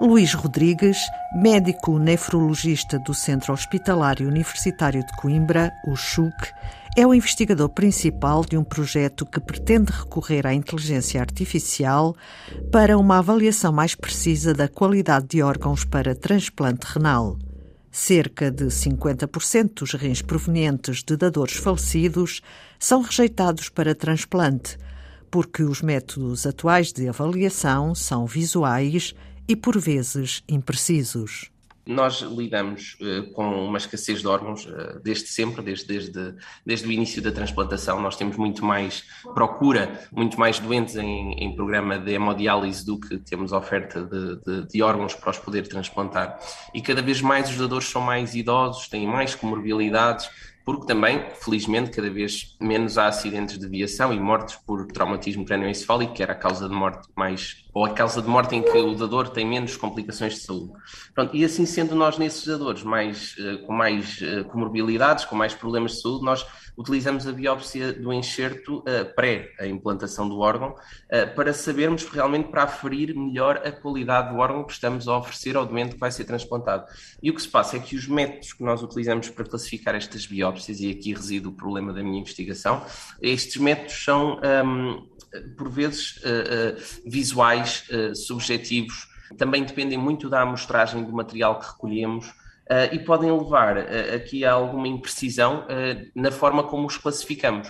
Luís Rodrigues, médico nefrologista do Centro Hospitalário Universitário de Coimbra, o CHUC, é o investigador principal de um projeto que pretende recorrer à inteligência artificial para uma avaliação mais precisa da qualidade de órgãos para transplante renal. Cerca de 50% dos rins provenientes de dadores falecidos são rejeitados para transplante, porque os métodos atuais de avaliação são visuais e, por vezes, imprecisos. Nós lidamos uh, com uma escassez de órgãos uh, desde sempre, desde, desde, desde o início da transplantação. Nós temos muito mais procura, muito mais doentes em, em programa de hemodiálise do que temos oferta de, de, de, órgãos para os poder transplantar. E cada vez mais os dadores são mais idosos, têm mais comorbilidades, porque também, felizmente, cada vez menos há acidentes de viação e mortes por traumatismo crânioencefálico, que era a causa de morte mais, ou a causa de morte em que o dador tem menos complicações de saúde. Pronto, e assim sendo nós nesses dadores mais, eh, com mais eh, comorbilidades, com mais problemas de saúde, nós utilizamos a biópsia do enxerto uh, pré a implantação do órgão uh, para sabermos realmente para aferir melhor a qualidade do órgão que estamos a oferecer ao doente que vai ser transplantado. E o que se passa é que os métodos que nós utilizamos para classificar estas biópsias, e aqui reside o problema da minha investigação, estes métodos são, um, por vezes, uh, visuais, subjetivos, também dependem muito da amostragem do material que recolhemos e podem levar uh, aqui a alguma imprecisão uh, na forma como os classificamos.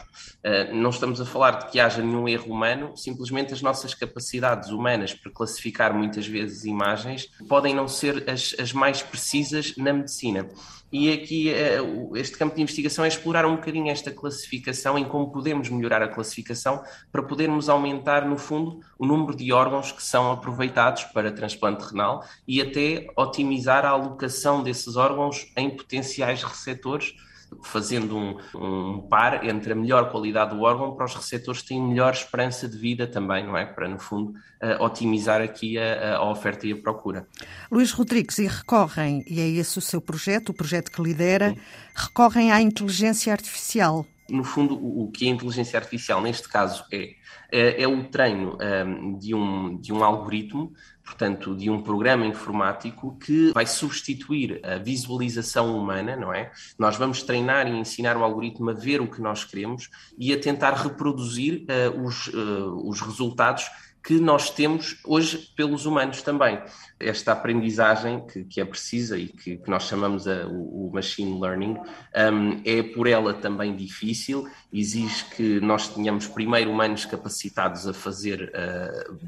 não estamos a falar de que haja nenhum erro humano, simplesmente as nossas capacidades humanas para classificar muitas vezes imagens podem não ser as, as mais precisas na medicina. E aqui eh, este campo de investigação é explorar um bocadinho esta classificação, em como podemos melhorar a classificação para podermos aumentar, no fundo, o número de órgãos que são aproveitados para transplante renal e até otimizar a alocação desses órgãos em potenciais receptores fazendo um, um, par entre a melhor qualidade do órgão para os receptores que têm melhor esperança de vida também, não é? Para, no fundo, uh, otimizar aqui a, a, oferta e a procura. Luís Rodrigues, e recorrem, e é esse o seu projeto, o projeto que lidera, Sim. recorrem à inteligência artificial. No fundo, o, que a inteligência artificial, neste caso, é, é, é o treino um, ehm, de, um, de um algoritmo portanto, de um programa informático que vai substituir a visualização humana, não é? Nós vamos treinar e ensinar o algoritmo a ver o que nós queremos e a tentar reproduzir uh, os, uh, os resultados que nós temos hoje pelos humanos também. Esta aprendizagem que, que é precisa e que, que nós chamamos a, o, o, machine learning um, é por ela também difícil, exige que nós tenhamos primeiro humanos capacitados a fazer uh,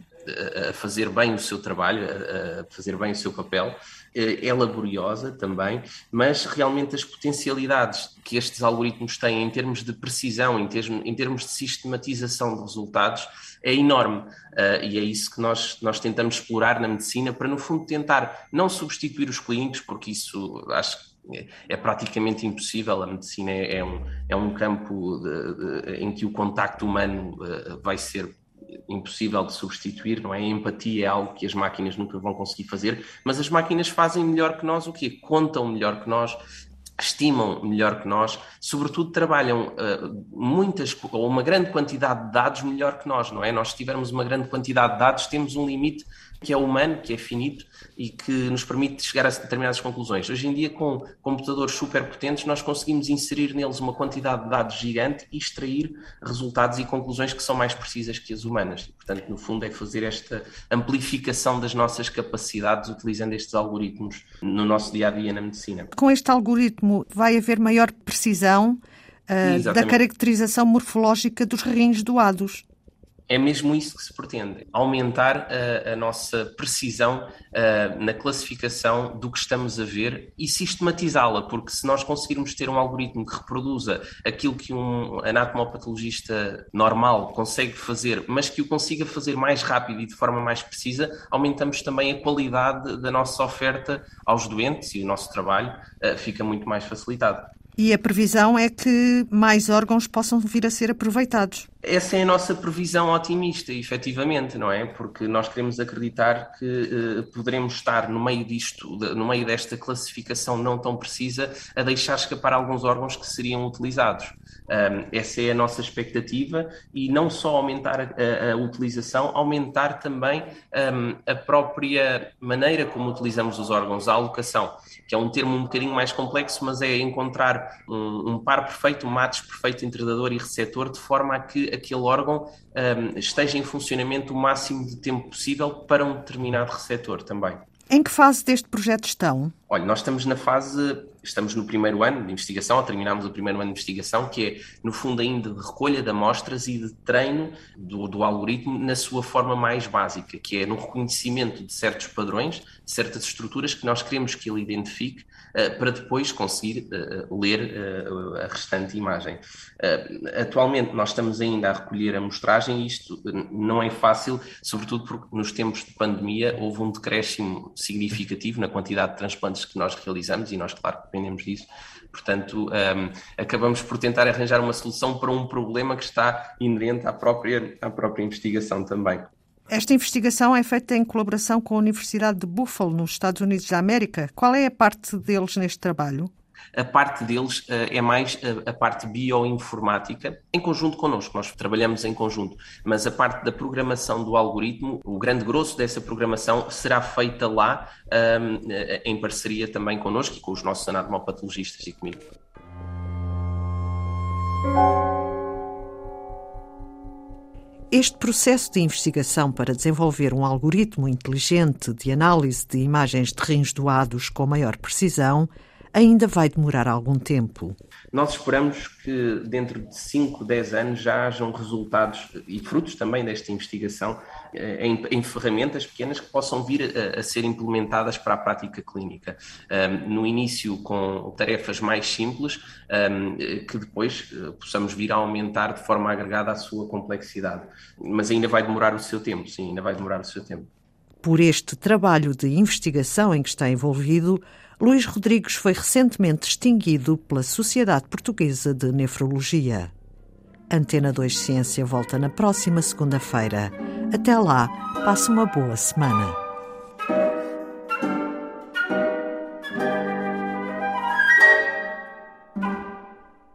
a fazer bem o seu trabalho, a fazer bem o seu papel, eh, é laboriosa também, mas realmente as potencialidades que estes algoritmos têm em termos de precisão, em termos, em termos de sistematização de resultados, é enorme. Uh, e é isso que nós, nós tentamos explorar na medicina, para no fundo tentar não substituir os clínicos, porque isso acho que é, é praticamente impossível. A medicina é, é um, é um campo de, de, em que o contacto humano uh, vai ser impossível de substituir, não é? A empatia é algo que as máquinas nunca vão conseguir fazer, mas as máquinas fazem melhor que nós o quê? Contam melhor que nós, estimam melhor que nós, sobretudo trabalham uh, muitas ou uma grande quantidade de dados melhor que nós, não é? Nós se tivermos uma grande quantidade de dados, temos um limite que é humano, que é finito e que nos permite chegar a determinadas conclusões. Hoje em dia, com computadores super potentes, nós conseguimos inserir neles uma quantidade de dados gigante e extrair resultados e conclusões que são mais precisas que as humanas. E, portanto, no fundo, é fazer esta amplificação das nossas capacidades utilizando estes algoritmos no nosso dia a dia na medicina. Com este algoritmo, vai haver maior precisão uh, da caracterização morfológica dos rins doados é mesmo isso que se pretende: aumentar a, a nossa precisão uh, na classificação do que estamos a ver e sistematizá-la, porque se nós conseguirmos ter um algoritmo que reproduza aquilo que um anatomopatologista normal consegue fazer, mas que o consiga fazer mais rápido e de forma mais precisa, aumentamos também a qualidade da nossa oferta aos doentes e o nosso trabalho uh, fica muito mais facilitado. E a previsão é que mais órgãos possam vir a ser aproveitados. Essa é a nossa previsão otimista, efetivamente, não é? Porque nós queremos acreditar que uh, poderemos estar no meio disto, de, no meio desta classificação não tão precisa, a deixar escapar alguns órgãos que seriam utilizados. Um, essa é a nossa expectativa e não só aumentar a, a, utilização, aumentar também um, a própria maneira como utilizamos os órgãos, a alocação, que é um termo um bocadinho mais complexo, mas é encontrar um, um par perfeito, um match perfeito entre dador e receptor, de forma a que aquele órgão esteja em funcionamento o máximo de tempo possível para um determinado receptor também. Em que fase deste projeto estão? Olha, nós estamos na fase, estamos no primeiro ano de investigação, ou terminamos o primeiro ano de investigação, que é, no fundo, ainda de recolha de amostras e de treino do, do algoritmo na sua forma mais básica, que é no reconhecimento de certos padrões, certas estruturas que nós queremos que ele identifique uh, para depois conseguir uh, ler uh, a restante imagem. atualmente, nós estamos ainda a recolher a amostragem e isto não é fácil, sobretudo porque nos tempos de pandemia houve um decréscimo significativo na quantidade de transplantes que nós realizamos e nós, claro, dependemos disso. Portanto, um, acabamos por tentar arranjar uma solução para um problema que está inerente à própria, à própria investigação também. Esta investigação é feita em colaboração com a Universidade de Buffalo, nos Estados Unidos da América. Qual é a parte deles neste trabalho? A parte deles uh, é mais a, a, parte bioinformática, em conjunto connosco, nós trabalhamos em conjunto, mas a parte da programação do algoritmo, o grande grosso dessa programação será feita lá um, eh, em parceria também connosco e com os nossos anatomopatologistas e comigo. Este processo de investigação para desenvolver um algoritmo inteligente de análise de imagens de rins doados com maior precisão ainda vai demorar algum tempo. Nós esperamos que dentro de 5, 10 anos já hajam resultados e frutos também desta investigação eh, em, em ferramentas pequenas que possam vir a, a, ser implementadas para a prática clínica. Um, no início com tarefas mais simples, um, que depois eh, possamos vir a aumentar de forma agregada a sua complexidade. Mas ainda vai demorar o seu tempo, sim, ainda vai demorar o seu tempo. Por este trabalho de investigação em que está envolvido, Luís Rodrigues foi recentemente distinguido pela Sociedade Portuguesa de Nefrologia. Antena 2 Ciência volta na próxima segunda-feira. Até lá, passe uma boa semana.